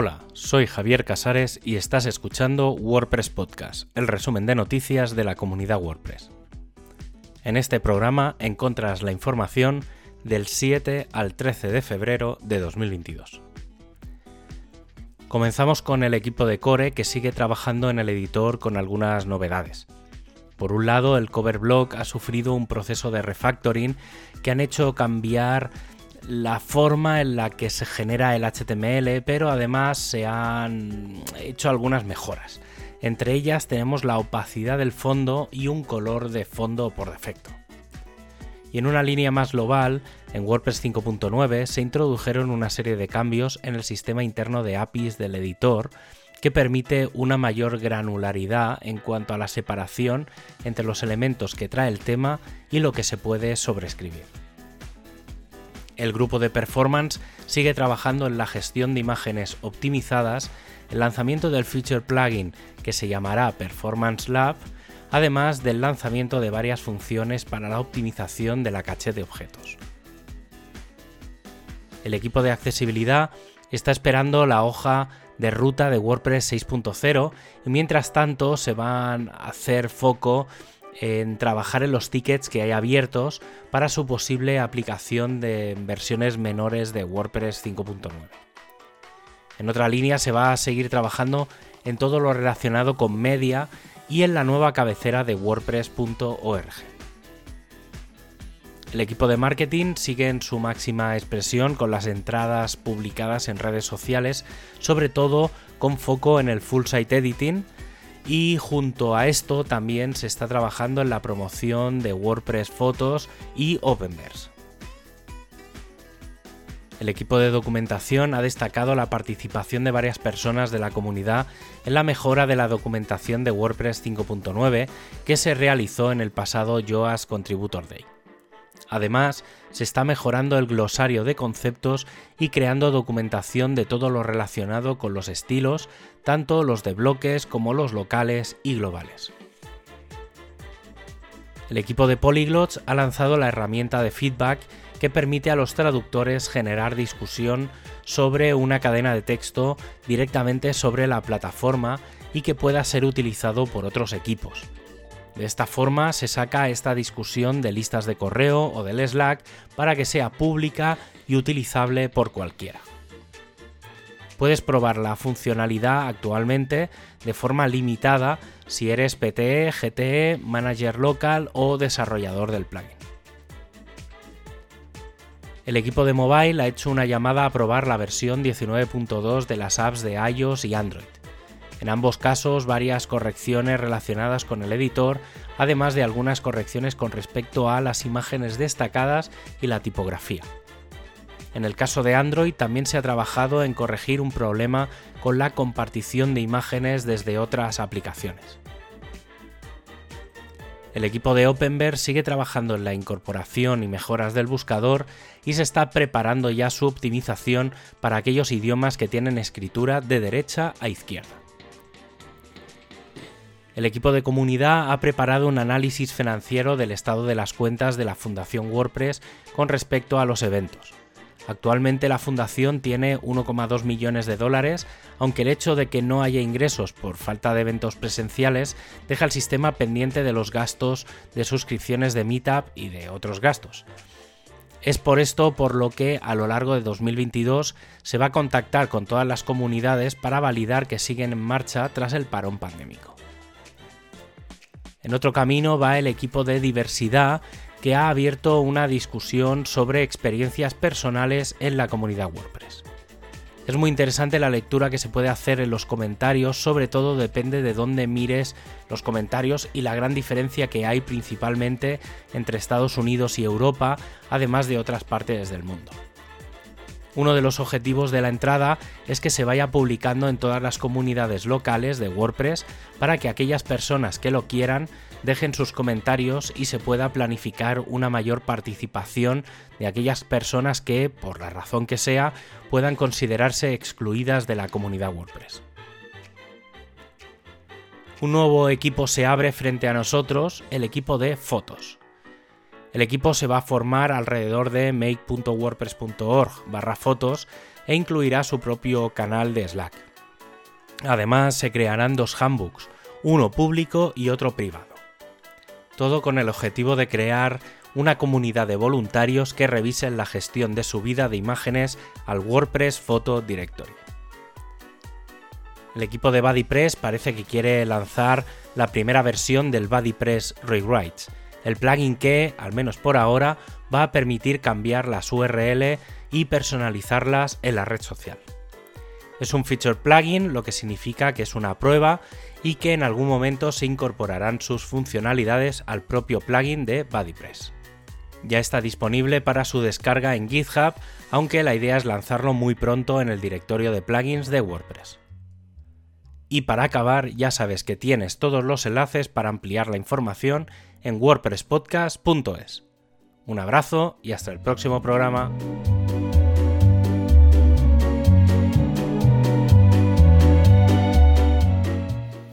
Hola, soy Javier Casares y estás escuchando WordPress Podcast, el resumen de noticias de la comunidad WordPress. En este programa encontras la información del 7 al 13 de febrero de 2022. Comenzamos con el equipo de Core que sigue trabajando en el editor con algunas novedades. Por un lado, el cover block ha sufrido un proceso de refactoring que han hecho cambiar la forma en la que se genera el HTML, pero además se han hecho algunas mejoras. Entre ellas tenemos la opacidad del fondo y un color de fondo por defecto. Y en una línea más global, en WordPress 5.9 se introdujeron una serie de cambios en el sistema interno de APIs del editor que permite una mayor granularidad en cuanto a la separación entre los elementos que trae el tema y lo que se puede sobreescribir. El grupo de performance sigue trabajando en la gestión de imágenes optimizadas, el lanzamiento del feature plugin que se llamará Performance Lab, además del lanzamiento de varias funciones para la optimización de la caché de objetos. El equipo de accesibilidad está esperando la hoja de ruta de WordPress 6.0 y mientras tanto se van a hacer foco en trabajar en los tickets que hay abiertos para su posible aplicación de versiones menores de WordPress 5.9. En otra línea se va a seguir trabajando en todo lo relacionado con media y en la nueva cabecera de wordpress.org. El equipo de marketing sigue en su máxima expresión con las entradas publicadas en redes sociales, sobre todo con foco en el full site editing, y junto a esto también se está trabajando en la promoción de WordPress Fotos y Openverse. El equipo de documentación ha destacado la participación de varias personas de la comunidad en la mejora de la documentación de WordPress 5.9 que se realizó en el pasado Yoast Contributor Day. Además, se está mejorando el glosario de conceptos y creando documentación de todo lo relacionado con los estilos, tanto los de bloques como los locales y globales. El equipo de Polyglots ha lanzado la herramienta de feedback que permite a los traductores generar discusión sobre una cadena de texto directamente sobre la plataforma y que pueda ser utilizado por otros equipos. De esta forma se saca esta discusión de listas de correo o del Slack para que sea pública y utilizable por cualquiera. Puedes probar la funcionalidad actualmente de forma limitada si eres PTE, GTE, manager local o desarrollador del plugin. El equipo de mobile ha hecho una llamada a probar la versión 19.2 de las apps de iOS y Android. En ambos casos, varias correcciones relacionadas con el editor, además de algunas correcciones con respecto a las imágenes destacadas y la tipografía. En el caso de Android también se ha trabajado en corregir un problema con la compartición de imágenes desde otras aplicaciones. El equipo de Openverse sigue trabajando en la incorporación y mejoras del buscador y se está preparando ya su optimización para aquellos idiomas que tienen escritura de derecha a izquierda. El equipo de comunidad ha preparado un análisis financiero del estado de las cuentas de la Fundación WordPress con respecto a los eventos. Actualmente la fundación tiene 1,2 millones de dólares, aunque el hecho de que no haya ingresos por falta de eventos presenciales deja el sistema pendiente de los gastos de suscripciones de Meetup y de otros gastos. Es por esto por lo que a lo largo de 2022 se va a contactar con todas las comunidades para validar que siguen en marcha tras el parón pandémico. En otro camino va el equipo de diversidad que ha abierto una discusión sobre experiencias personales en la comunidad WordPress. Es muy interesante la lectura que se puede hacer en los comentarios, sobre todo depende de dónde mires los comentarios y la gran diferencia que hay principalmente entre Estados Unidos y Europa, además de otras partes del mundo. Uno de los objetivos de la entrada es que se vaya publicando en todas las comunidades locales de WordPress para que aquellas personas que lo quieran dejen sus comentarios y se pueda planificar una mayor participación de aquellas personas que, por la razón que sea, puedan considerarse excluidas de la comunidad WordPress. Un nuevo equipo se abre frente a nosotros, el equipo de fotos. El equipo se va a formar alrededor de make.wordpress.org barra fotos, e incluirá su propio canal de Slack. Además, se crearán dos handbooks, uno público y otro privado. Todo con el objetivo de crear una comunidad de voluntarios que revisen la gestión de subida de imágenes al WordPress Photo Directory. El equipo de BuddyPress parece que quiere lanzar la primera versión del BuddyPress Rewrites, el plugin que, al menos por ahora, va a permitir cambiar las URL y personalizarlas en la red social. Es un feature plugin, lo que significa que es una prueba y que en algún momento se incorporarán sus funcionalidades al propio plugin de BuddyPress. Ya está disponible para su descarga en GitHub, aunque la idea es lanzarlo muy pronto en el directorio de plugins de WordPress. Y para acabar, ya sabes que tienes todos los enlaces para ampliar la información en wordpresspodcast.es. Un abrazo y hasta el próximo programa.